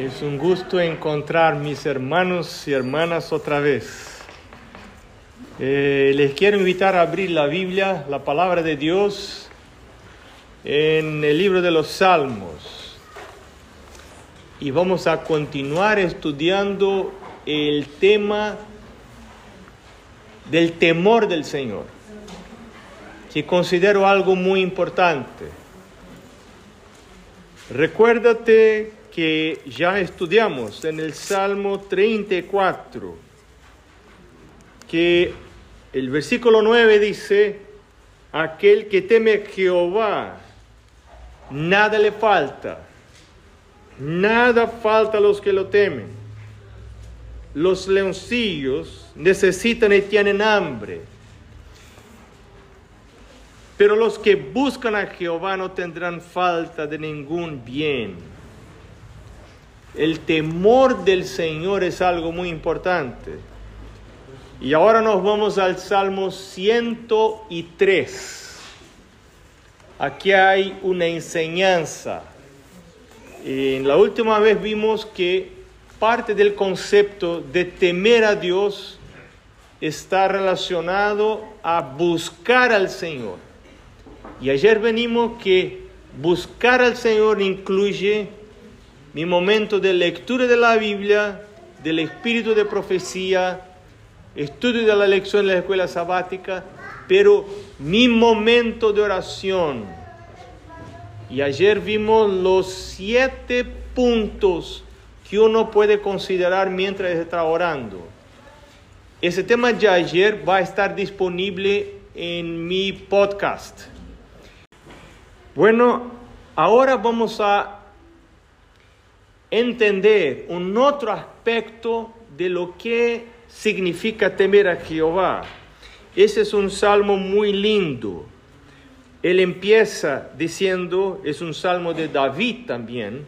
Es un gusto encontrar mis hermanos y hermanas otra vez. Eh, les quiero invitar a abrir la Biblia, la palabra de Dios, en el libro de los Salmos. Y vamos a continuar estudiando el tema del temor del Señor, que considero algo muy importante. Recuérdate que ya estudiamos en el Salmo 34, que el versículo 9 dice, aquel que teme a Jehová, nada le falta, nada falta a los que lo temen. Los leoncillos necesitan y tienen hambre, pero los que buscan a Jehová no tendrán falta de ningún bien. El temor del Señor es algo muy importante. Y ahora nos vamos al Salmo 103. Aquí hay una enseñanza. En la última vez vimos que parte del concepto de temer a Dios está relacionado a buscar al Señor. Y ayer venimos que buscar al Señor incluye mi momento de lectura de la Biblia, del espíritu de profecía, estudio de la lección en la escuela sabática, pero mi momento de oración. Y ayer vimos los siete puntos que uno puede considerar mientras está orando. Ese tema de ayer va a estar disponible en mi podcast. Bueno, ahora vamos a entender un otro aspecto de lo que significa temer a Jehová. Ese es un salmo muy lindo. Él empieza diciendo, es un salmo de David también,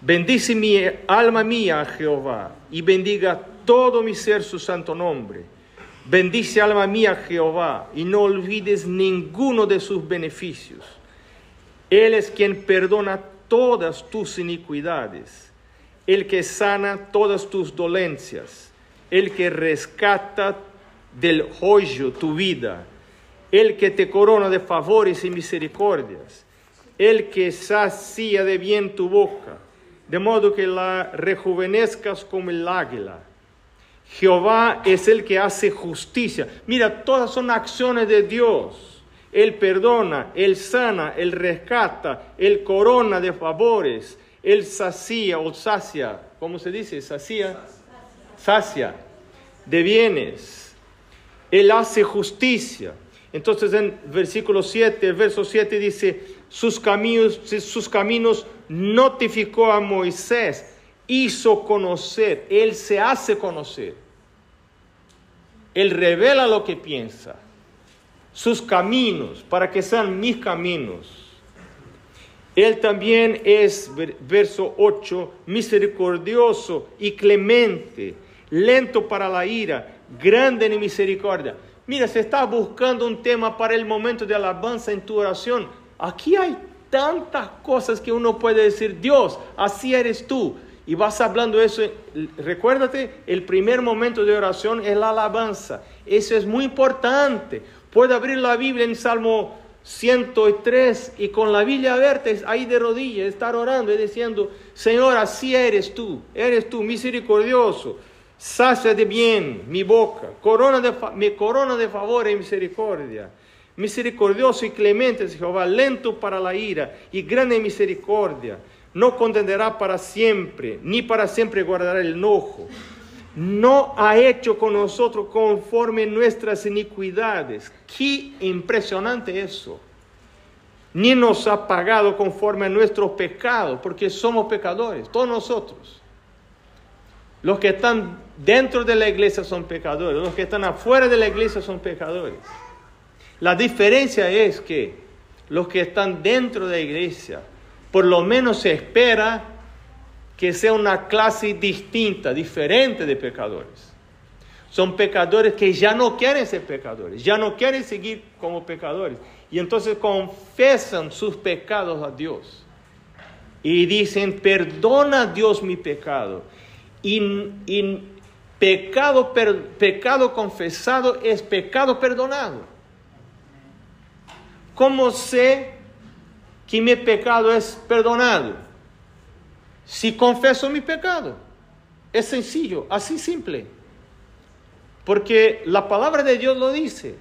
bendice mi alma mía a Jehová y bendiga todo mi ser su santo nombre. Bendice alma mía a Jehová y no olvides ninguno de sus beneficios. Él es quien perdona todas tus iniquidades el que sana todas tus dolencias, el que rescata del hoyo tu vida, el que te corona de favores y misericordias, el que sacia de bien tu boca, de modo que la rejuvenezcas como el águila. Jehová es el que hace justicia. Mira, todas son acciones de Dios. Él perdona, Él sana, Él rescata, Él corona de favores, él sacia o sacia, ¿cómo se dice? Sacia, sacia de bienes. Él hace justicia. Entonces en versículo 7, el verso 7 dice, sus caminos, sus caminos notificó a Moisés, hizo conocer, Él se hace conocer. Él revela lo que piensa, sus caminos, para que sean mis caminos él también es, verso 8, misericordioso y clemente, lento para la ira, grande en misericordia. Mira, si estás buscando un tema para el momento de alabanza en tu oración, aquí hay tantas cosas que uno puede decir, Dios, así eres tú. Y vas hablando eso, recuérdate, el primer momento de oración es la alabanza. Eso es muy importante. Puede abrir la Biblia en Salmo 103 y con la Biblia abierta ahí de rodillas, estar orando y diciendo, Señor, así eres tú, eres tú misericordioso, sacia de bien mi boca, corona de, mi corona de favor y misericordia. Misericordioso y clemente es Jehová, lento para la ira y grande misericordia. No condenará para siempre, ni para siempre guardará el enojo no ha hecho con nosotros conforme nuestras iniquidades. Qué impresionante eso. Ni nos ha pagado conforme a nuestros pecados, porque somos pecadores, todos nosotros. Los que están dentro de la iglesia son pecadores, los que están afuera de la iglesia son pecadores. La diferencia es que los que están dentro de la iglesia, por lo menos se espera que sea una clase distinta, diferente de pecadores. Son pecadores que ya no quieren ser pecadores, ya no quieren seguir como pecadores. Y entonces confesan sus pecados a Dios. y dicen, perdona Dios mi pecado. Y, pecado, pecado confesado es pecado perdonado. ¿Cómo sé que mi pecado es perdonado? Si confeso mi pecado. Es sencillo, así simple. Porque la palabra de Dios lo dice.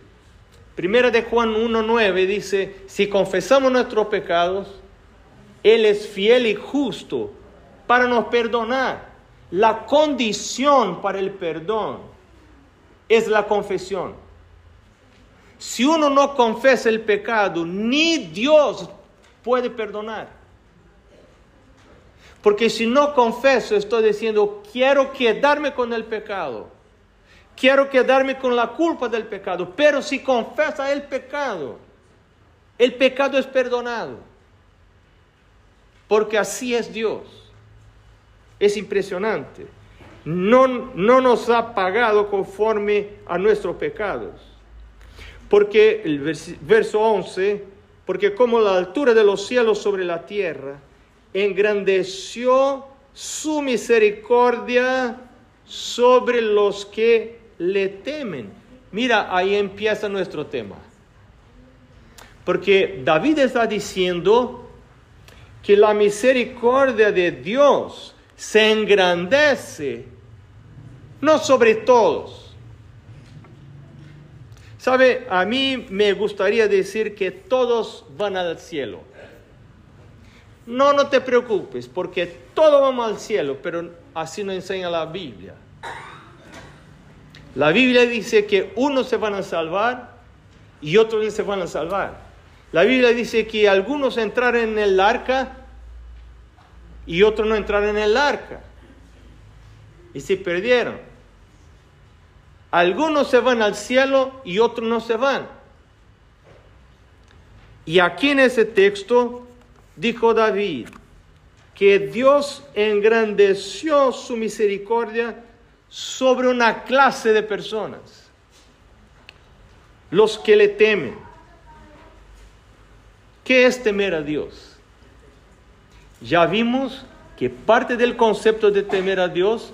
Primera de Juan 1.9 dice, si confesamos nuestros pecados, Él es fiel y justo para nos perdonar. La condición para el perdón es la confesión. Si uno no confesa el pecado, ni Dios puede perdonar. Porque si no confeso, estoy diciendo, quiero quedarme con el pecado. Quiero quedarme con la culpa del pecado. Pero si confesa el pecado, el pecado es perdonado. Porque así es Dios. Es impresionante. No, no nos ha pagado conforme a nuestros pecados. Porque el verso 11, porque como la altura de los cielos sobre la tierra, engrandeció su misericordia sobre los que le temen. Mira, ahí empieza nuestro tema. Porque David está diciendo que la misericordia de Dios se engrandece, no sobre todos. Sabe, a mí me gustaría decir que todos van al cielo. No, no te preocupes, porque todos vamos al cielo, pero así nos enseña la Biblia. La Biblia dice que unos se van a salvar y otros se van a salvar. La Biblia dice que algunos entraron en el arca y otros no entraron en el arca y se perdieron. Algunos se van al cielo y otros no se van. Y aquí en ese texto dijo David que Dios engrandeció su misericordia sobre una clase de personas, los que le temen. ¿Qué es temer a Dios? Ya vimos que parte del concepto de temer a Dios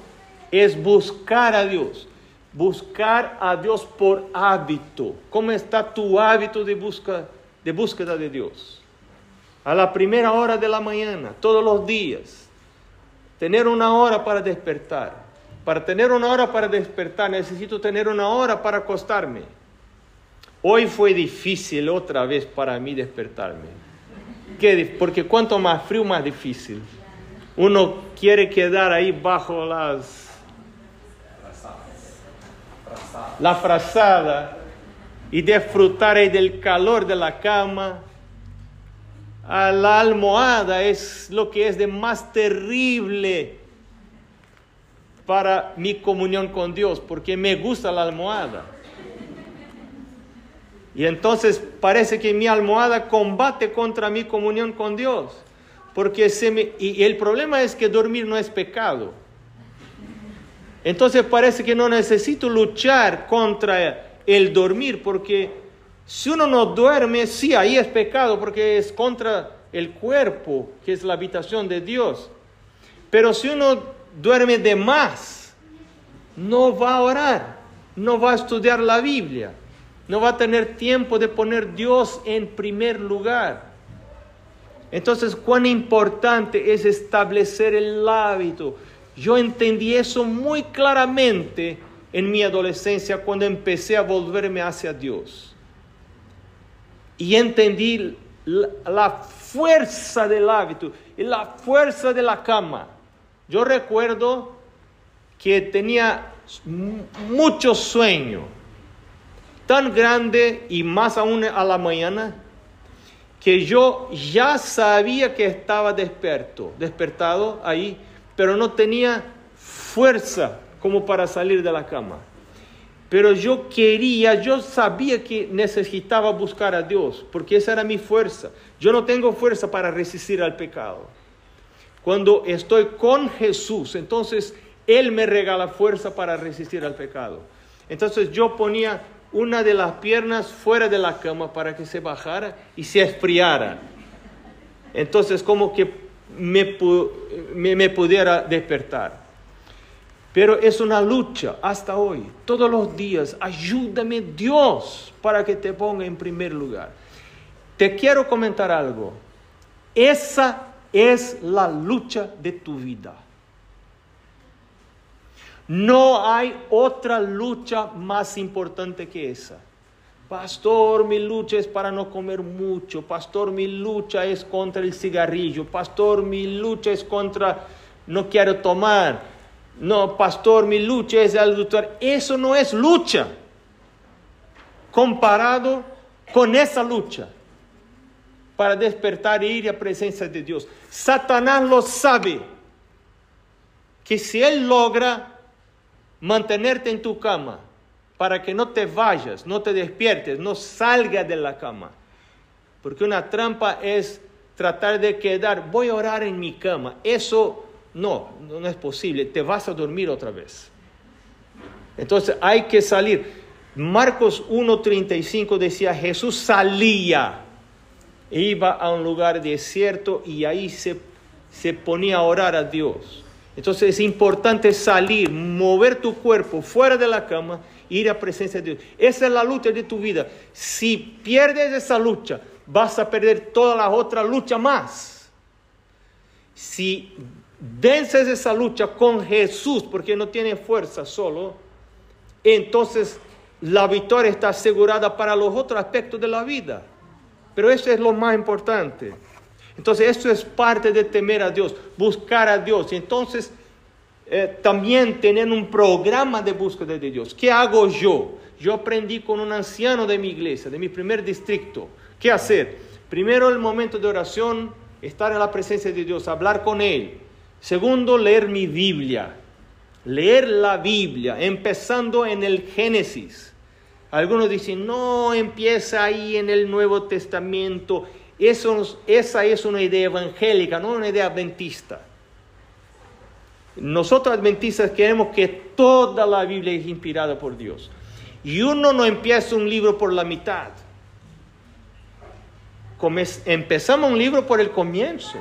es buscar a Dios, buscar a Dios por hábito. ¿Cómo está tu hábito de, busca, de búsqueda de Dios? A la primera hora de la mañana, todos los días, tener una hora para despertar para tener una hora para despertar, necesito tener una hora para acostarme. Hoy fue difícil otra vez para mí despertarme. Porque cuanto más frío, más difícil. Uno quiere quedar ahí bajo las... La frazada y disfrutar del calor de la cama. La almohada es lo que es de más terrible para mi comunión con Dios, porque me gusta la almohada. Y entonces parece que mi almohada combate contra mi comunión con Dios. Porque se me, y el problema es que dormir no es pecado. Entonces parece que no necesito luchar contra el dormir, porque si uno no duerme, sí, ahí es pecado, porque es contra el cuerpo, que es la habitación de Dios. Pero si uno duerme de más, no va a orar, no va a estudiar la Biblia, no va a tener tiempo de poner Dios en primer lugar. Entonces, cuán importante es establecer el hábito. Yo entendí eso muy claramente en mi adolescencia cuando empecé a volverme hacia Dios. Y entendí la, fuerza del hábito y la fuerza de la cama. Yo recuerdo que tenía mucho sueño, tan grande y más aún a la mañana, que yo ya sabía que estaba despierto, despertado ahí, pero no tenía fuerza como para salir de la cama. Pero yo quería, yo sabía que necesitaba buscar a Dios, porque esa era mi fuerza. Yo no tengo fuerza para resistir al pecado. Cuando estoy con Jesús, entonces Él me regala fuerza para resistir al pecado. Entonces yo ponía una de las piernas fuera de la cama para que se bajara y se esfriara. Entonces como que me, me, pudiera despertar. Pero es una lucha hasta hoy, todos los días. Ayúdame Dios para que te ponga en primer lugar. Te quiero comentar algo. Esa es la lucha de tu vida. No hay otra lucha más importante que esa. Pastor, mi lucha es para no comer mucho. Pastor, mi lucha es contra el cigarrillo. Pastor, mi lucha es contra no quiero tomar. No, pastor, mi lucha es el doctor. Eso no es lucha comparado con esa lucha para despertar e ir a presencia de Dios. Satanás lo sabe que si él logra mantenerte en tu cama, para que no te vayas, no te despiertes, no salgas de la cama. Porque una trampa es tratar de quedar, voy a orar en mi cama. Eso no, no es posible, te vas a dormir otra vez. Entonces hay que salir. Marcos 1.35 decía, Jesús salía, iba a un lugar desierto y ahí se, se ponía a orar a Dios. Entonces es importante salir, mover tu cuerpo fuera de la cama ir a presencia de Dios. Esa es la lucha de tu vida. Si pierdes esa lucha, vas a perder todas las otras luchas más. Si vences esa lucha con Jesús, porque no tiene fuerza solo, entonces la victoria está asegurada para los otros aspectos de la vida. Pero eso es lo más importante. Entonces, esto es parte de temer a Dios, buscar a Dios. Entonces, eh, también tener un programa de búsqueda de Dios. ¿Qué hago yo? Yo aprendí con un anciano de mi iglesia, de mi primer distrito. ¿Qué hacer? Primero el momento de oración, estar en la presencia de Dios, hablar con Él. Segundo, leer mi Biblia. Leer la Biblia, empezando en el Génesis. Algunos dicen, no, empieza ahí en el Nuevo Testamento. Eso, esa es una idea evangélica, no una idea adventista. Nosotros adventistas queremos que toda la Biblia es inspirada por Dios. Y uno no empieza un libro por la mitad. Empezamos un libro por el comienzo.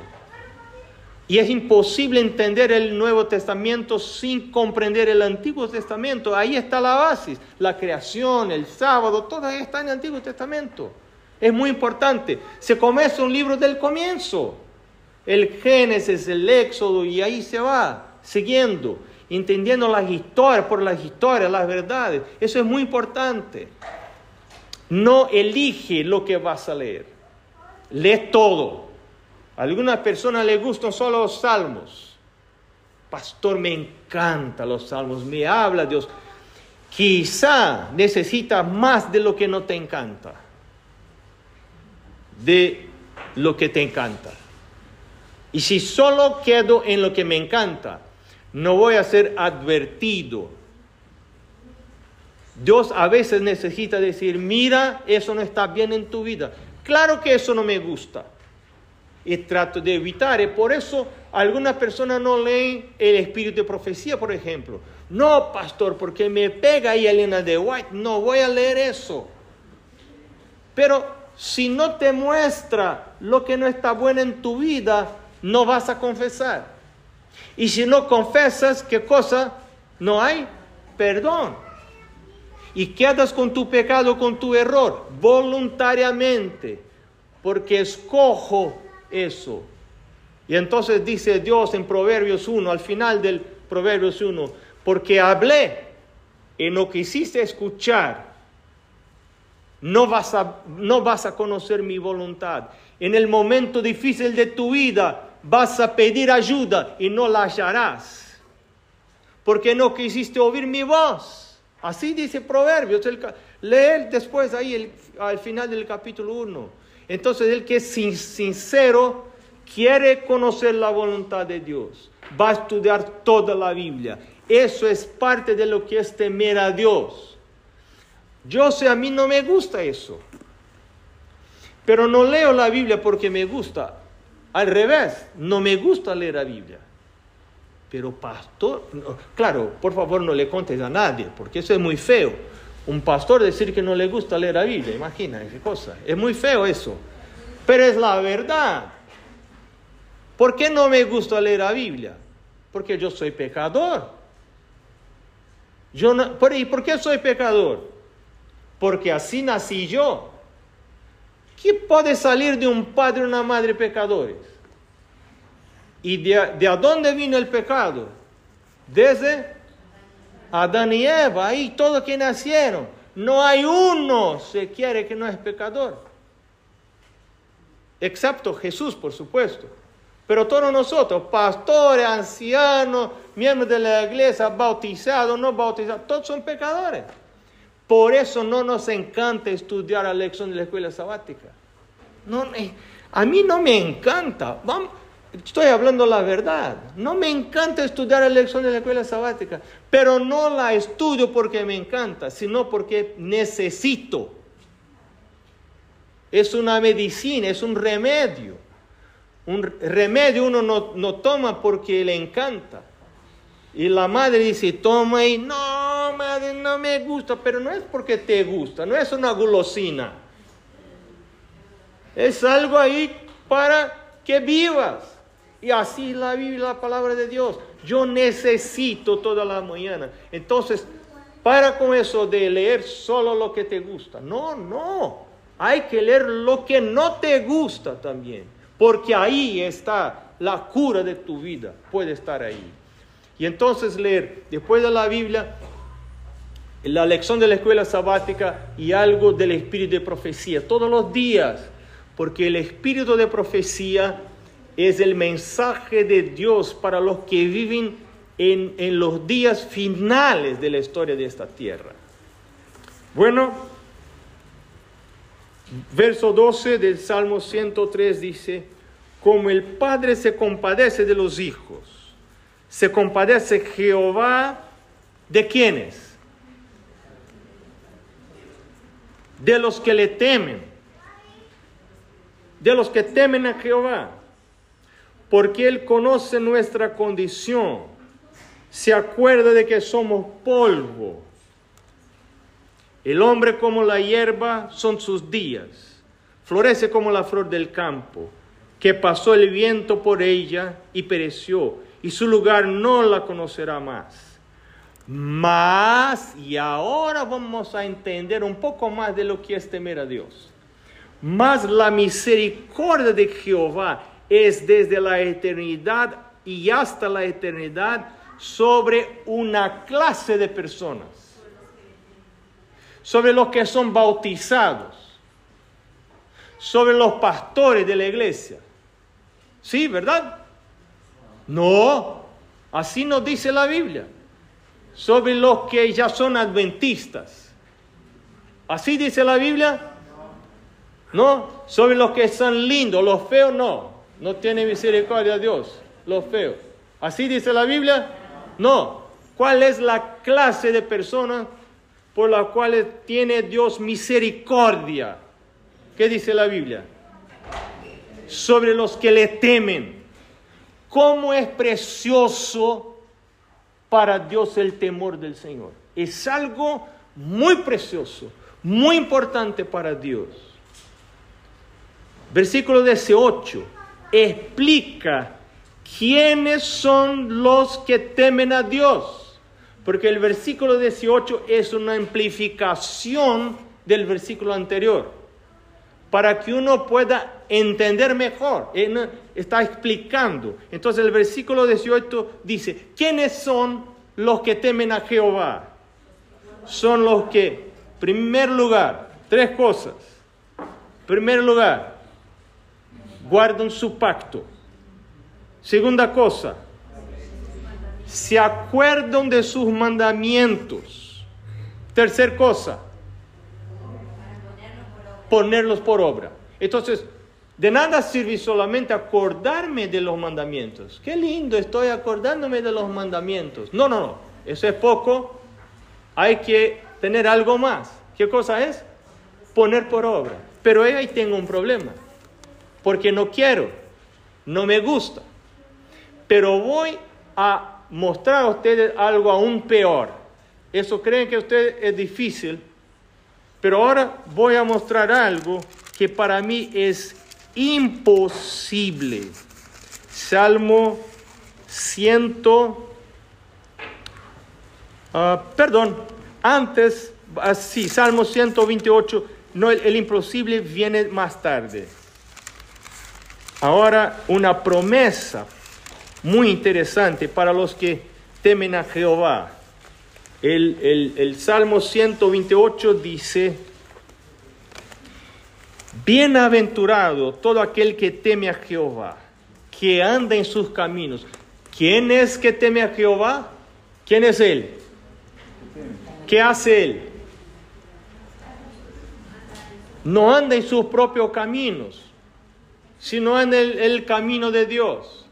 Y es imposible entender el Nuevo Testamento sin comprender el Antiguo Testamento. Ahí está la base, la creación, el sábado, todo está en el Antiguo Testamento. Es muy importante. Se comienza un libro del comienzo. El Génesis, el Éxodo, y ahí se va siguiendo, entendiendo las historias, por las historias, las verdades. Eso es muy importante. No elige lo que vas a leer. Lee todo. Algunas personas les gustan solo los salmos. Pastor, me encantan los salmos, me habla Dios. Quizá necesitas más de lo que no te encanta. De lo que te encanta. Y si solo quedo en lo que me encanta, no voy a ser advertido. Dios a veces necesita decir, mira, eso no está bien en tu vida. Claro que eso no me gusta. Y trato de evitar. Por eso algunas personas no leen el espíritu de profecía, por ejemplo. No, pastor, porque me pega ahí Elena de White. No voy a leer eso. Pero si no te muestra lo que no está bueno en tu vida, no vas a confesar. Y si no confesas, ¿qué cosa? No hay perdón. Y quedas con tu pecado, con tu error, voluntariamente, porque escojo eso. Y entonces dice Dios en Proverbios 1, al final del Proverbios 1, porque hablé y no quisiste escuchar, no vas a, no vas a conocer mi voluntad. En el momento difícil de tu vida, vas a pedir ayuda y no la hallarás, porque no quisiste oír mi voz. Así dice Proverbios, el, lee después ahí al final del capítulo 1. Entonces el que es sincero quiere conocer la voluntad de Dios, va a estudiar toda la Biblia. Eso es parte de lo que es temer a Dios. Yo sé, a mí no me gusta eso. Pero no leo la Biblia porque me gusta. Al revés, no me gusta leer la Biblia. Pero pastor, claro, por favor no le contes a nadie, porque eso es muy feo. Un pastor decir que no le gusta leer la Biblia, imagina qué cosa. Es muy feo eso. Pero es la verdad. ¿Por qué no me gusta leer la Biblia? Porque yo soy pecador. Yo ¿Y por qué soy pecador? Porque así nací yo. ¿Qué puede salir de un padre o una madre pecadores? ¿Y de, de dónde vino el pecado? Desde Adán y Eva, ahí todos que nacieron. No hay uno se quiere que no es pecador. Excepto Jesús, por supuesto. Pero todos nosotros, pastores, ancianos, miembros de la iglesia, bautizados, no bautizados, todos son pecadores. Por eso no nos encanta estudiar la lección de la escuela sabática. No, a mí no me encanta. Vamos, estoy hablando la verdad. No me encanta estudiar la lección de la escuela sabática, pero no la estudio porque me encanta, sino porque necesito. Es una medicina, es un remedio. Un remedio uno no, no toma porque le encanta. Y la madre dice, toma y no, madre, no me gusta, pero no es porque te gusta, no es una gulosina. Es algo ahí para que vivas. Y así la vive la palabra de Dios. Yo necesito toda la mañana. Entonces, para con eso de leer solo lo que te gusta. No, no. Hay que leer lo que no te gusta también. Porque ahí está la cura de tu vida. Puede estar ahí. Y entonces leer después de la Biblia la lección de la escuela sabática y algo del espíritu de profecía todos los días, porque el espíritu de profecía es el mensaje de Dios para los que viven en, en los días finales de la historia de esta tierra. Bueno, verso 12 del Salmo 103 dice, como el Padre se compadece de los hijos, se compadece Jehová de quienes? De los que le temen, de los que temen a Jehová, porque Él conoce nuestra condición, se acuerda de que somos polvo. El hombre como la hierba son sus días, florece como la flor del campo, que pasó el viento por ella y pereció y su lugar no la conocerá más. Más, y ahora vamos a entender un poco más de lo que es temer a Dios. Más la misericordia de Jehová es desde la eternidad y hasta la eternidad sobre una clase de personas, sobre los que son bautizados, sobre los pastores de la iglesia. Sí, ¿verdad? No, así nos dice la Biblia. Sobre los que ya son adventistas. ¿Así dice la Biblia? No, sobre los que son lindos, los feos no. No tiene misericordia Dios, los feos. ¿Así dice la Biblia? No. ¿Cuál es la clase de personas por las cuales tiene Dios misericordia? ¿Qué dice la Biblia? Sobre los que le temen cómo es precioso para Dios el temor del Señor. Es algo muy precioso, muy importante para Dios. Versículo 18 explica quiénes son los que temen a Dios. Porque el versículo 18 es una amplificación del versículo anterior. Para que uno pueda entender mejor. Está explicando. Entonces el versículo 18 dice, ¿quiénes son los que temen a Jehová? Son los que, primer lugar, tres cosas. Primer lugar, guardan su pacto. Segunda cosa, se acuerdan de sus mandamientos. Tercer cosa, ponerlos por obra. Entonces, de nada sirve solamente acordarme de los mandamientos. Qué lindo, estoy acordándome de los mandamientos. No, no, no, eso es poco. Hay que tener algo más. ¿Qué cosa es? Poner por obra. Pero ahí tengo un problema. Porque no quiero, no me gusta. Pero voy a mostrar a ustedes algo aún peor. Eso creen que ustedes es difícil. Pero ahora voy a mostrar algo que para mí es imposible. Salmo 100, ah, perdón, antes, así, Salmo 128, no, el, el imposible viene más tarde. Ahora una promesa muy interesante para los que temen a Jehová. El, el, Salmo 128 dice, bienaventurado todo aquel que teme a Jehová, que anda en sus caminos. ¿Quién es que teme a Jehová? ¿Quién es él? ¿Qué hace él? No anda en sus propios caminos, sino en el, camino de Dios.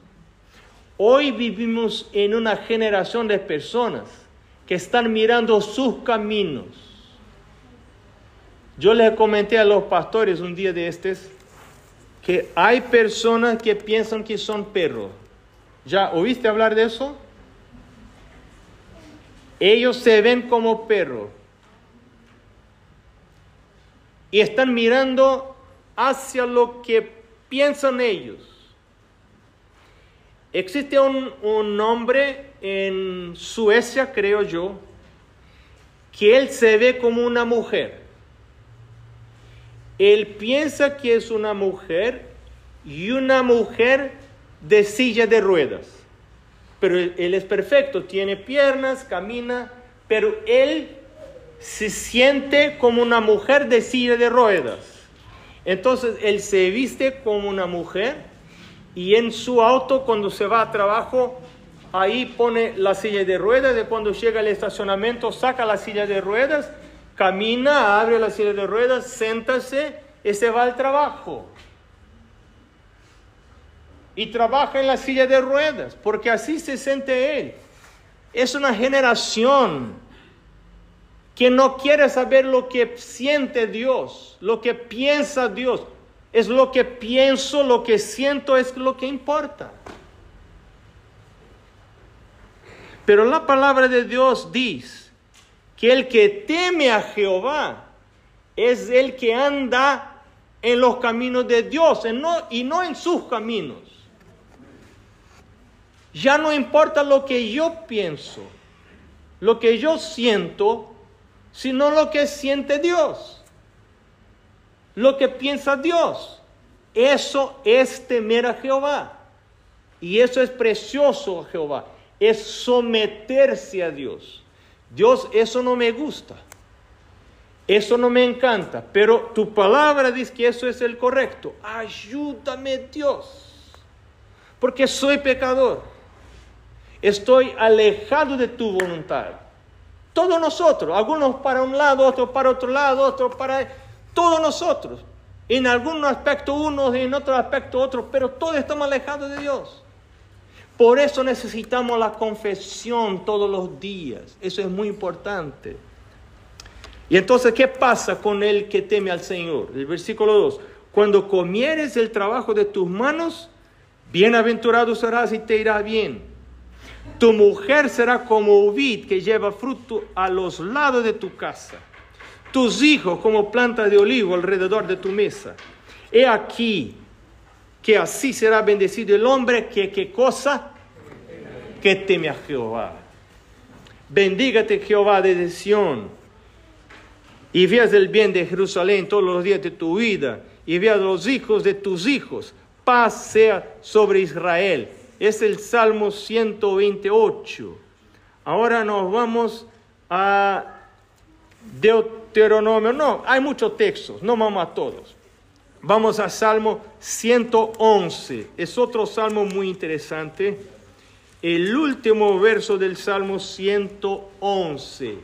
Hoy vivimos en una generación de personas que están mirando sus caminos. Yo les comenté a los pastores un día de estos que hay personas que piensan que son perros. ¿Ya oíste hablar de eso? Ellos se ven como perros y están mirando hacia lo que piensan ellos. Existe un, un hombre en Suecia, creo yo, que él se ve como una mujer. Él piensa que es una mujer y una mujer de silla de ruedas. Pero él es perfecto, tiene piernas, camina, pero él se siente como una mujer de silla de ruedas. Entonces él se viste como una mujer y en su auto cuando se va a trabajo ahí pone la silla de ruedas, de cuando llega al estacionamiento saca la silla de ruedas, camina, abre la silla de ruedas, siéntase y se va al trabajo. Y trabaja en la silla de ruedas, porque así se siente él. Es una generación que no quiere saber lo que siente Dios, lo que piensa Dios. Es lo que pienso, lo que siento es lo que importa. Pero la palabra de Dios dice que el que teme a Jehová es el que anda en los caminos de Dios y no en sus caminos. Ya no importa lo que yo pienso, lo que yo siento, sino lo que siente Dios, lo que piensa Dios. Eso es temer a Jehová. Y eso es precioso a Jehová es someterse a Dios. Dios, eso no me gusta. Eso no me encanta, pero tu palabra dice que eso es el correcto. Ayúdame Dios, porque soy pecador. Estoy alejado de tu voluntad. Todos nosotros, algunos para un lado, otros para otro lado, otros para... Todos nosotros. En algún aspecto unos, en otro aspecto otros, pero todos estamos alejados de Dios. Por eso necesitamos la confesión todos los días. Eso es muy importante. Y entonces, ¿qué pasa con el que teme al Señor? El versículo 2. Cuando comieres el trabajo de tus manos, bienaventurado serás y te irá bien. Tu mujer será como vid que lleva fruto a los lados de tu casa. Tus hijos como planta de olivo alrededor de tu mesa. He aquí que así será bendecido el hombre que qué cosa? Que teme a Jehová. Bendígate Jehová de Sión y veas el bien de Jerusalén todos los días de tu vida y veas los hijos de tus hijos. Paz sea sobre Israel. Es el Salmo 128. Ahora nos vamos a Deuteronomio. No, hay muchos textos, no vamos a todos. Vamos a Salmo 111. Es otro salmo muy interesante. El último verso del Salmo 111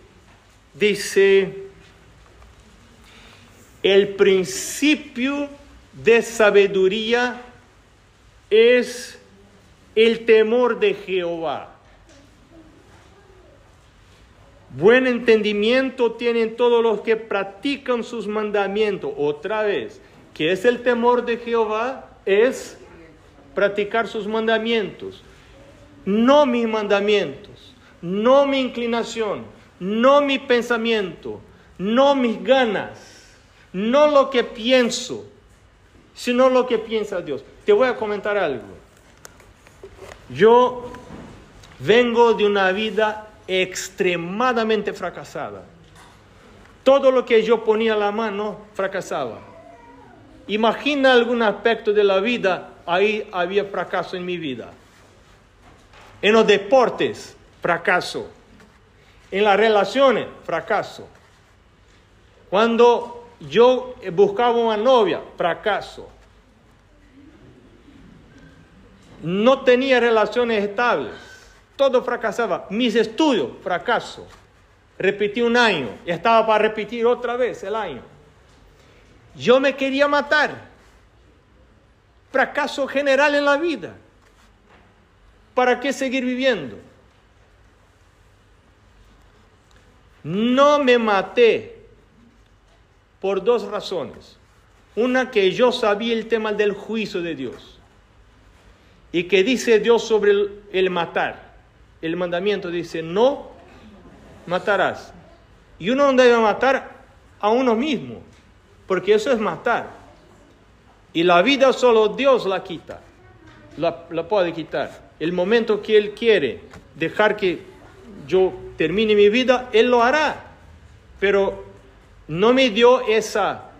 dice, el principio de sabiduría es el temor de Jehová. Buen entendimiento tienen todos los que practican sus mandamientos. Otra vez, que es el temor de Jehová, es practicar sus mandamientos. No mis mandamientos, no mi inclinación, no mi pensamiento, no mis ganas, no lo que pienso, sino lo que piensa Dios. Te voy a comentar algo. Yo vengo de una vida extremadamente fracasada. Todo lo que yo ponía la mano fracasaba. Imagina algún aspecto de la vida, ahí había fracaso en mi vida. En los deportes, fracaso. En las relaciones, fracaso. Cuando yo buscaba una novia, fracaso. No tenía relaciones estables. Todo fracasaba. Mis estudios, fracaso. Repetí un año y estaba para repetir otra vez el año. Yo me quería matar. Fracaso general en la vida. ¿Para qué seguir viviendo? No me maté por dos razones. Una que yo sabía el tema del juicio de Dios. Y que dice Dios sobre el, matar. El mandamiento dice, no matarás. Y uno no debe matar a uno mismo, porque eso es matar. Y la vida solo Dios la quita, la, la puede quitar. El momento que Él quiere dejar que yo termine mi vida, Él lo hará. Pero no me dio esa,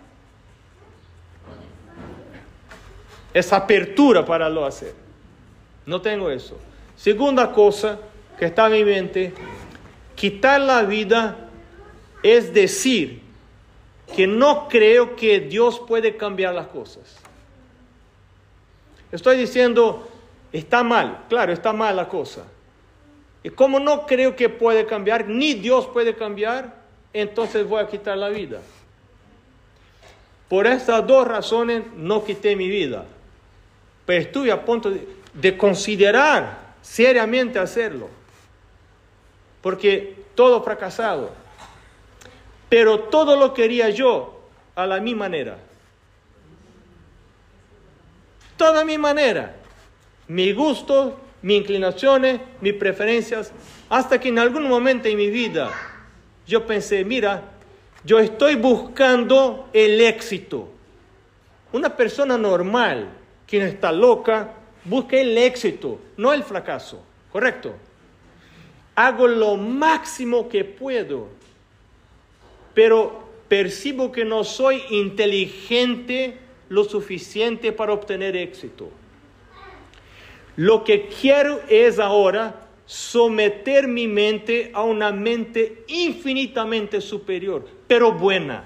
esa apertura para lo hacer. No tengo eso. Segunda cosa que está en mi mente, quitar la vida es decir que no creo que Dios puede cambiar las cosas. Estoy diciendo, está mal, claro, está mal la cosa. Y como no creo que puede cambiar, ni Dios puede cambiar, entonces voy a quitar la vida. Por estas dos razones no quité mi vida. Pero estuve a punto de, considerar seriamente hacerlo. Porque todo fracasado. Pero todo lo quería yo a la mi manera. Toda mi manera. Mi gusto, mis inclinaciones, mis preferencias. Hasta que en algún momento en mi vida yo pensé, mira, yo estoy buscando el éxito. Una persona normal, que no está loca, busca el éxito, no el fracaso, ¿correcto? Hago lo máximo que puedo, pero percibo que no soy inteligente lo suficiente para obtener éxito. Lo que quiero es ahora someter mi mente a una mente infinitamente superior, pero buena,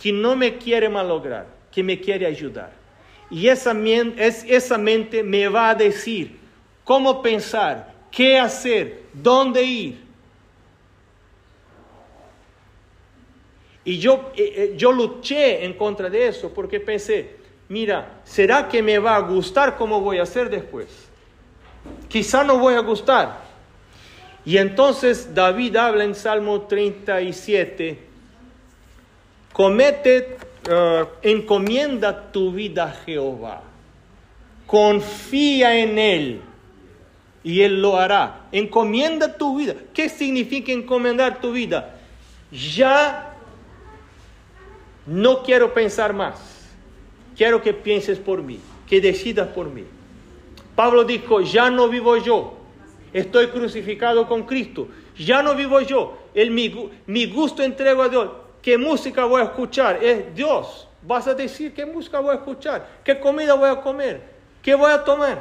que no me quiere malograr, que me quiere ayudar. Y esa, esa mente me va a decir cómo pensar, qué hacer, dónde ir. Y yo, eh, eh, yo luché en contra de eso porque pensé, mira, ¿será que me va a gustar cómo voy a hacer después? quizá no voy a gustar. Y entonces David habla en Salmo 37, comete, uh, encomienda tu vida a Jehová, confía en Él y Él lo hará. Encomienda tu vida. ¿Qué significa encomendar tu vida? Ya no quiero pensar más, quiero que pienses por mí, que decidas por mí. Pablo dijo, ya no vivo yo, estoy crucificado con Cristo, ya no vivo yo, el, mi, gusto entrego a Dios. ¿Qué música voy a escuchar? Es Dios. Vas a decir qué música voy a escuchar, qué comida voy a comer, qué voy a tomar,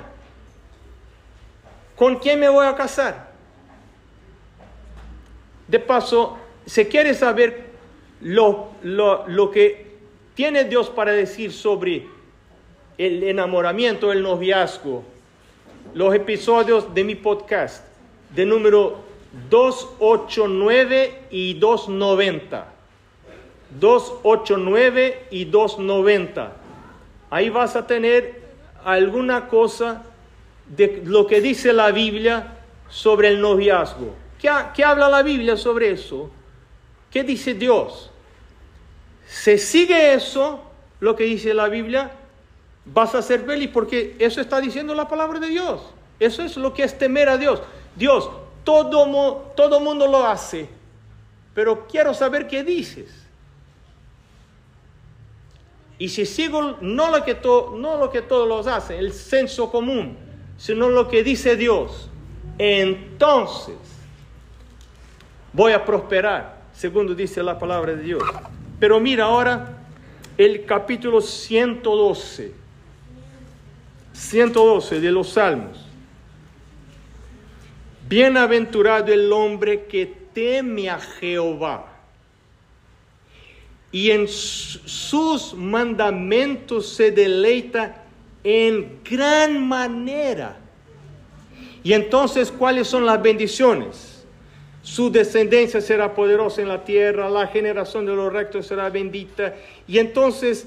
con quién me voy a casar. De paso, si quieres saber lo, lo, lo que tiene Dios para decir sobre el enamoramiento, el noviazgo, los episodios de mi podcast de número 289 y 290. 289 y 290. Ahí vas a tener alguna cosa de lo que dice la Biblia sobre el noviazgo. ¿Qué, ¿Qué, habla la Biblia sobre eso? ¿Qué dice Dios? Se sigue eso, lo que dice la Biblia, vas a ser feliz porque eso está diciendo la palabra de Dios. Eso es lo que es temer a Dios. Dios, todo, todo mundo lo hace, pero quiero saber qué dices. Y si sigo no lo que, no lo que todos los hacen, el senso común, sino lo que dice Dios, entonces voy a prosperar, segundo dice la palabra de Dios. Pero mira ahora el capítulo 112, 112 de los Salmos. Bienaventurado el hombre que teme a Jehová y en sus mandamientos se deleita en gran manera. Y entonces, ¿cuáles son las bendiciones? Su descendencia será poderosa en la tierra, la generación de los rectos será bendita. Y entonces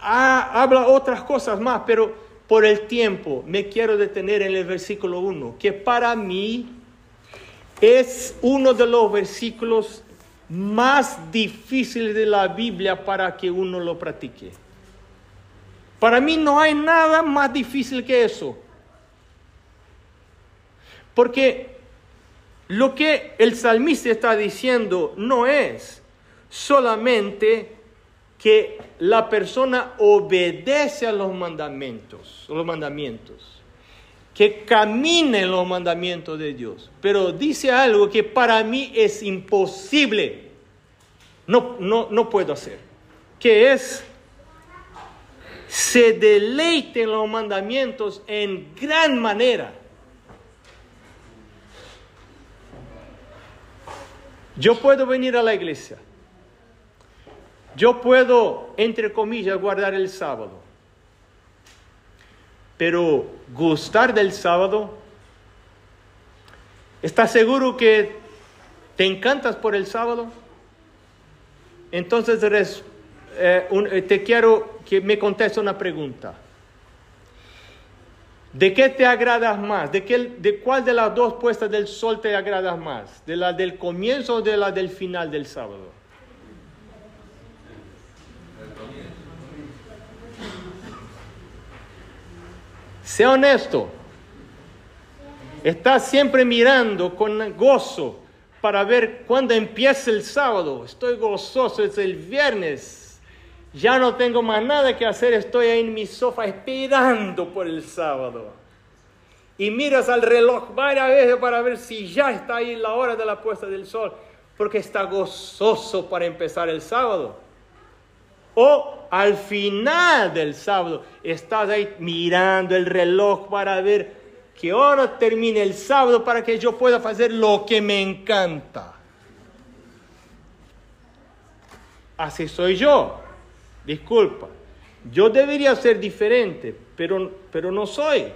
habla otras cosas más, pero por el tiempo me quiero detener en el versículo 1, que para mí es uno de los versículos más difíciles de la Biblia para que uno lo practique. Para mí no hay nada más difícil que eso. Porque lo que el salmista está diciendo no es solamente que la persona obedece a los mandamientos, los mandamientos, que camine en los mandamientos de Dios, pero dice algo que para mí es imposible, no, no, no puedo hacer, que es se deleite en los mandamientos en gran manera. Yo puedo venir a la iglesia. Yo puedo, entre comillas, guardar el sábado. Pero gustar del sábado, ¿estás seguro que te encantas por el sábado? Entonces eh, eh, te quiero que me conteste una pregunta. ¿De qué te agradas más? ¿De, qué, ¿De cuál de las dos puestas del sol te agradas más? ¿De la del comienzo o de la del final del sábado? Sea honesto. Estás siempre mirando con gozo para ver cuándo empieza el sábado. Estoy gozoso, es el viernes ya no tengo más nada que hacer, estoy ahí en mi sofá esperando por el sábado. Y miras al reloj varias veces para ver si ya está ahí la hora de la puesta del sol, porque está gozoso para empezar el sábado. O al final del sábado estás ahí mirando el reloj para ver qué hora termine el sábado para que yo pueda hacer lo que me encanta. Así soy yo. Disculpa, yo debería ser diferente, pero, pero no soy.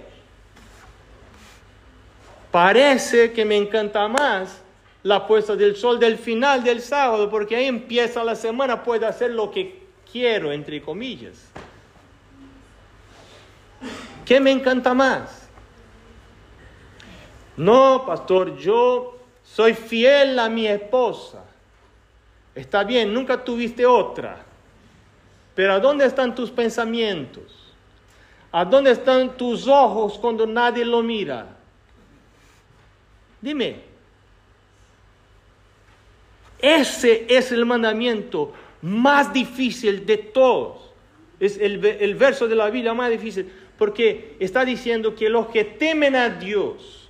Parece que me encanta más la puesta del sol del final del sábado, porque ahí empieza la semana, puedo hacer lo que quiero, entre comillas. ¿Qué me encanta más? No, pastor, yo soy fiel a mi esposa. Está bien, nunca tuviste otra. Pero ¿a dónde están tus pensamientos? ¿A dónde están tus ojos cuando nadie lo mira? Dime. Ese es el mandamiento más difícil de todos. Es el, verso de la Biblia más difícil porque está diciendo que los que temen a Dios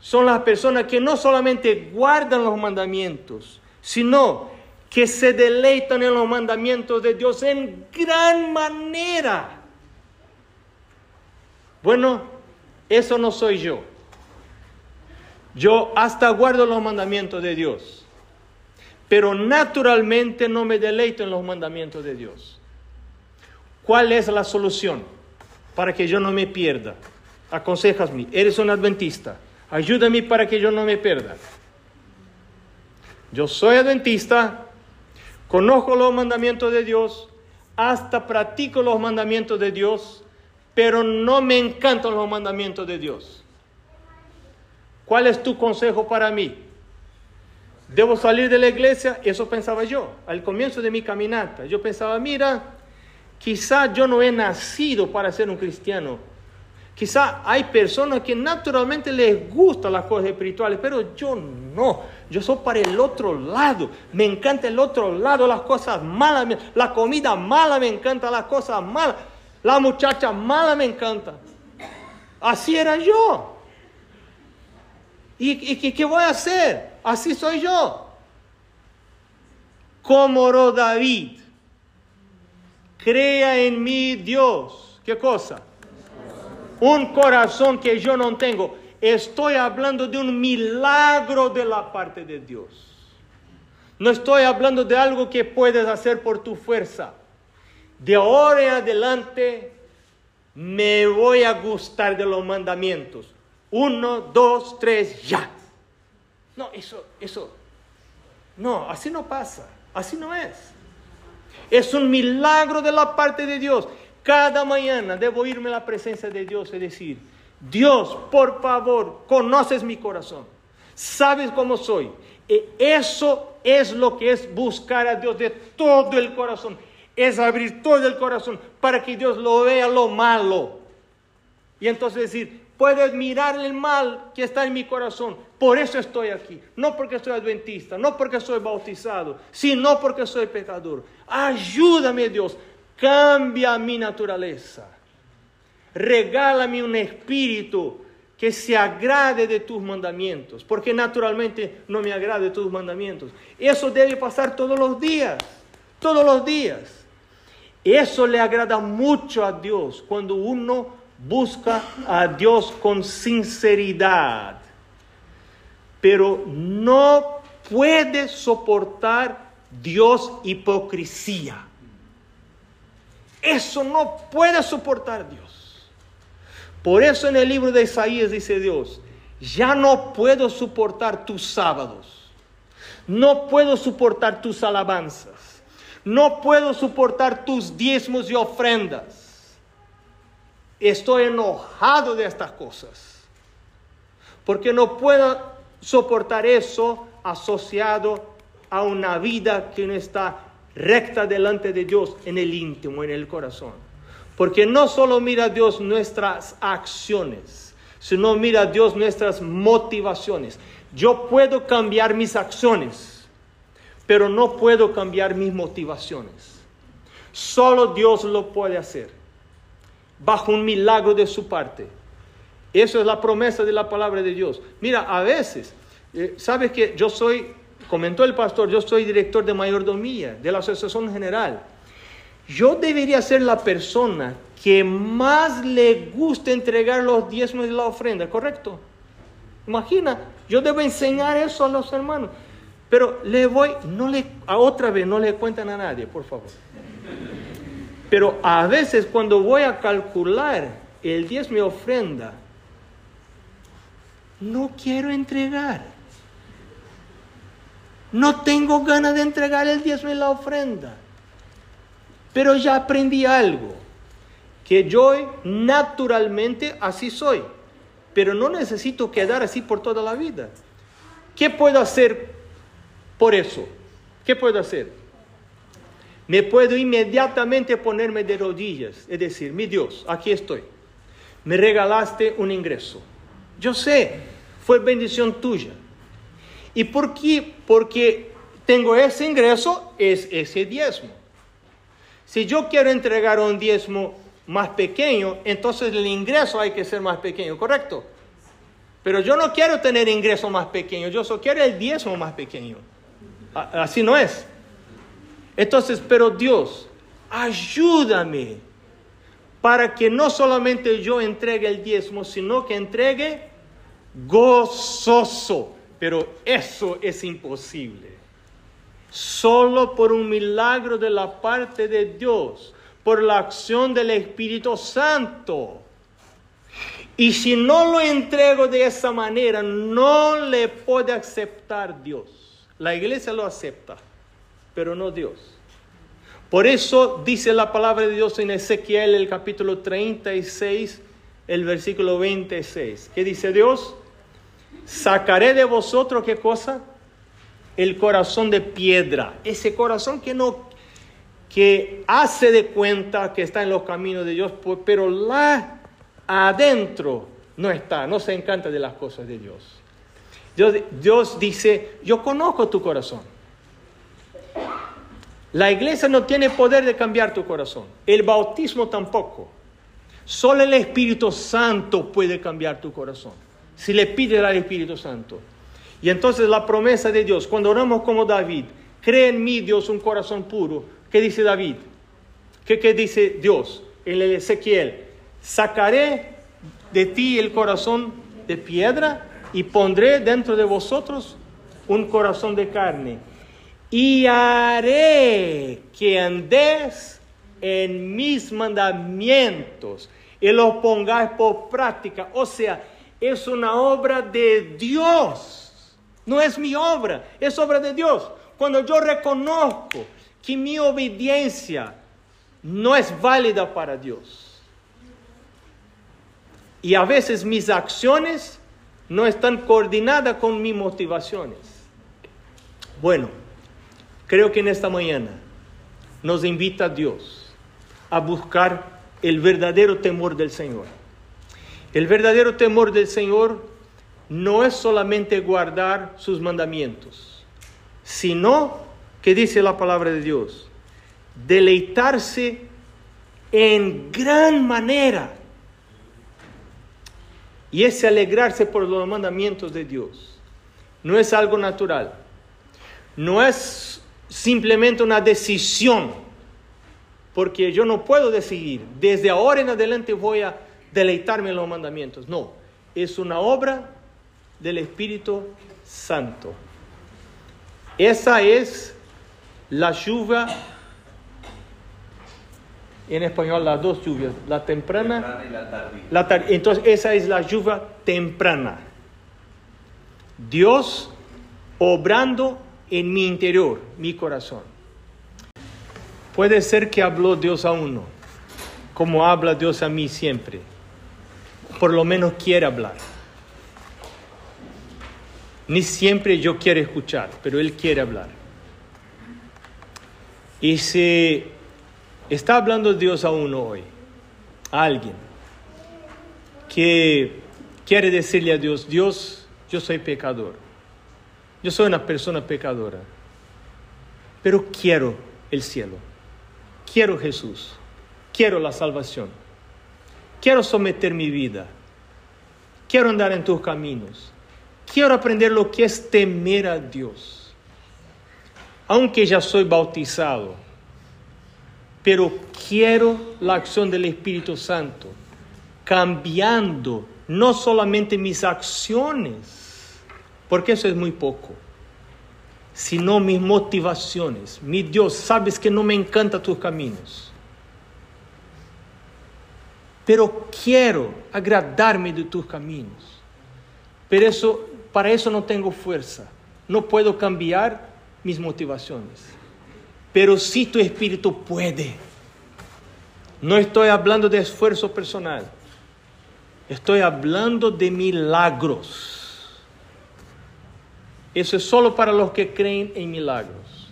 son las personas que no solamente guardan los mandamientos, sino que se deleitan en los mandamientos de Dios en gran manera. Bueno, eso no soy yo. Yo hasta guardo los mandamientos de Dios, pero naturalmente no me deleito en los mandamientos de Dios. ¿Cuál es la solución para que yo no me pierda? Aconsejasme, eres un adventista, ayúdame para que yo no me pierda. Yo soy adventista, Conozco los mandamientos de Dios, hasta practico los mandamientos de Dios, pero no me encantan los mandamientos de Dios. ¿Cuál es tu consejo para mí? ¿Debo salir de la iglesia? Eso pensaba yo al comienzo de mi caminata. Yo pensaba, mira, quizá yo no he nacido para ser un cristiano. Quizá hay personas que naturalmente les gustan las cosas espirituales, pero yo no. Yo soy para el otro lado. Me encanta el otro lado, las cosas malas. La comida mala me encanta, las cosas malas. La muchacha mala me encanta. Así era yo. ¿Y, y qué voy a hacer? Así soy yo. Como oró David. Crea en mí Dios. ¿Qué cosa? Un corazón que yo no tengo. Estoy hablando de un milagro de la parte de Dios. No estoy hablando de algo que puedes hacer por tu fuerza. De ahora en adelante me voy a gustar de los mandamientos. Uno, dos, tres, ya. No, eso, eso. No, así no pasa. Así no es. Es un milagro de la parte de Dios. Cada mañana debo irme a la presencia de Dios y decir, Dios, por favor, conoces mi corazón. Sabes cómo soy. Y eso es lo que es buscar a Dios de todo el corazón. Es abrir todo el corazón para que Dios lo vea lo malo. Y entonces decir, puedes mirar el mal que está en mi corazón. Por eso estoy aquí. No porque soy adventista, no porque soy bautizado, sino porque soy pecador. Ayúdame Dios, cambia mi naturaleza. Regálame un espíritu que se agrade de tus mandamientos, porque naturalmente no me agrade de tus mandamientos. Eso debe pasar todos los días, todos los días. Eso le agrada mucho a Dios cuando uno busca a Dios con sinceridad, pero no puede soportar Dios hipocresía. Eso no puede soportar Dios. Por eso en el libro de Isaías dice Dios, ya no puedo soportar tus sábados, no puedo soportar tus alabanzas, no puedo soportar tus diezmos y ofrendas. Estoy enojado de estas cosas, porque no puedo soportar eso asociado a una vida que no está recta delante de Dios en el íntimo, en el corazón. Porque no solo mira Dios nuestras acciones, sino mira Dios nuestras motivaciones. Yo puedo cambiar mis acciones, pero no puedo cambiar mis motivaciones. Solo Dios lo puede hacer, bajo un milagro de su parte. Eso es la promesa de la palabra de Dios. Mira, a veces, eh, sabes que yo soy comentó el pastor, yo soy director de mayordomía de la Asociación General. Yo debería ser la persona que más le guste entregar los diezmos de la ofrenda, ¿correcto? Imagina, yo debo enseñar eso a los hermanos. Pero le voy, no le, a otra vez no le cuentan a nadie, por favor. Pero a veces cuando voy a calcular el diezmo de ofrenda, no quiero entregar. No tengo ganas de entregar el diezmo y la ofrenda. Pero ya aprendí algo, que yo naturalmente así soy, pero no necesito quedar así por toda la vida. ¿Qué puedo hacer por eso? ¿Qué puedo hacer? Me puedo inmediatamente ponerme de rodillas y decir, mi Dios, aquí estoy. Me regalaste un ingreso. Yo sé, fue bendición tuya. ¿Y por qué? Porque tengo ese ingreso, es ese diezmo. Si yo quiero entregar un diezmo más pequeño, entonces el ingreso hay que ser más pequeño, ¿correcto? Pero yo no quiero tener ingreso más pequeño, yo solo quiero el diezmo más pequeño. Así no es. Entonces, pero Dios, ayúdame para que no solamente yo entregue el diezmo, sino que entregue gozoso pero eso es imposible. Solo por un milagro de la parte de Dios, por la acción del Espíritu Santo. Y si no lo entrego de esa manera, no le puede aceptar Dios. La iglesia lo acepta, pero no Dios. Por eso dice la palabra de Dios en Ezequiel, el capítulo 36, el versículo 26. ¿Qué dice Dios? sacaré de vosotros qué cosa? El corazón de piedra, ese corazón que no que hace de cuenta que está en los caminos de Dios, pues, pero la adentro no está, no se encanta de las cosas de Dios. Dios, Dios dice, yo conozco tu corazón. La iglesia no tiene poder de cambiar tu corazón, el bautismo tampoco. Solo el Espíritu Santo puede cambiar tu corazón. Si le pides al Espíritu Santo. Y entonces la promesa de Dios, cuando oramos como David, cree en mí Dios un corazón puro. ¿Qué dice David? ¿Qué, qué dice Dios en el Ezequiel? Sacaré de ti el corazón de piedra y pondré dentro de vosotros un corazón de carne. Y haré que andéis en mis mandamientos y los pongáis por práctica. O sea, es una obra de Dios. No es mi obra, es obra de Dios. Cuando yo reconozco que mi obediencia no es válida para Dios. Y a veces mis acciones no están coordinadas con mis motivaciones. Bueno, creo que en esta mañana nos invita Dios a buscar el verdadero temor del Señor. El verdadero temor del Señor no es solamente guardar sus mandamientos, sino, que dice la palabra de Dios, deleitarse en gran manera. Y ese alegrarse por los mandamientos de Dios no es algo natural, no es simplemente una decisión, porque yo no puedo decidir, desde ahora en adelante voy a deleitarme en los mandamientos. No, es una obra del Espíritu Santo. Esa es la lluvia, en español las dos lluvias, la temprana, y la tardía. la tar- Entonces esa es la lluvia temprana. Dios obrando en mi interior, mi corazón. Puede ser que habló Dios a uno, como habla Dios a mí siempre. Por lo menos quiere hablar. Ni siempre yo quiero escuchar, pero Él quiere hablar. Y si está hablando Dios a uno hoy, a alguien, que quiere decirle a Dios, Dios, yo soy pecador, yo soy una persona pecadora, pero quiero el cielo, quiero Jesús, quiero la salvación, quiero someter mi vida, quiero andar en tus caminos, quiero aprender lo que es temer a Dios, aunque ya soy bautizado, pero quiero la acción del Espíritu Santo, cambiando no solamente mis acciones, porque eso es muy poco, sino mis motivaciones. Mi Dios, sabes que no me encantan tus caminos, pero quiero agradarme de tus caminos. Pero eso, para eso no tengo fuerza, no puedo cambiar mis motivaciones. Pero si tu espíritu puede, no estoy hablando de esfuerzo personal, estoy hablando de milagros. Eso es solo para los que creen en milagros.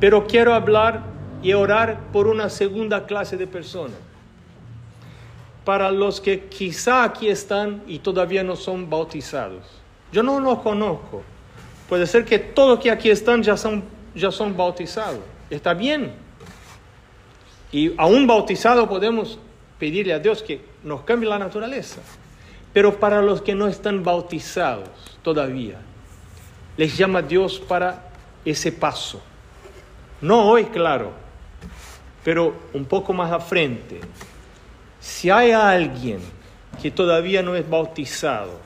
Pero quiero hablar y orar por una segunda clase de personas. Para los que quizá aquí están y todavía no son bautizados. Yo no los conozco. Puede ser que todos que aquí están ya son, ya son bautizados. Está bien. Y a un bautizado podemos pedirle a Dios que nos cambie la naturaleza. Pero para los que no están bautizados todavía, les llama Dios para ese paso. No hoy, claro, pero un poco más a frente. Si hay alguien que todavía no es bautizado,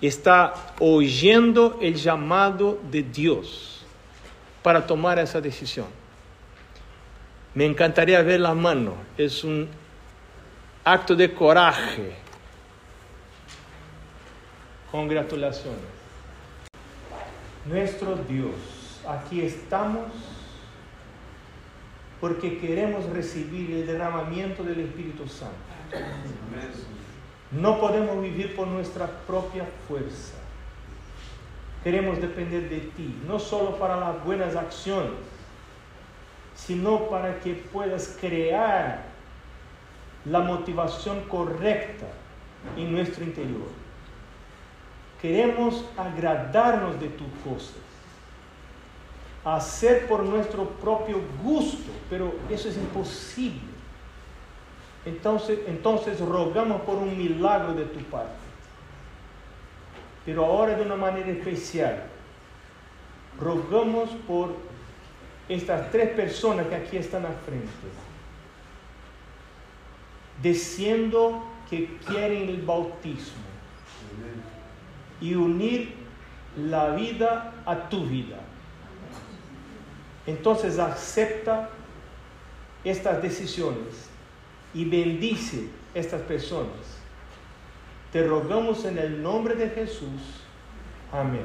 está oyendo el llamado de Dios para tomar esa decisión. Me encantaría ver la mano. Es un acto de coraje. Congratulaciones. Nuestro Dios, aquí estamos porque queremos recibir el derramamiento del Espíritu Santo. No podemos vivir por nuestra propia fuerza. Queremos depender de ti, no solo para las buenas acciones, sino para que puedas crear la motivación correcta en nuestro interior. Queremos agradarnos de tus cosas, hacer por nuestro propio gusto, pero eso es imposible. Entonces, entonces rogamos por un milagro de tu parte. Pero ahora de una manera especial, rogamos por estas tres personas que aquí están al frente, diciendo que quieren el bautismo y unir la vida a tu vida. Entonces acepta estas decisiones y bendice estas personas. Te rogamos en el nombre de Jesús. Amén.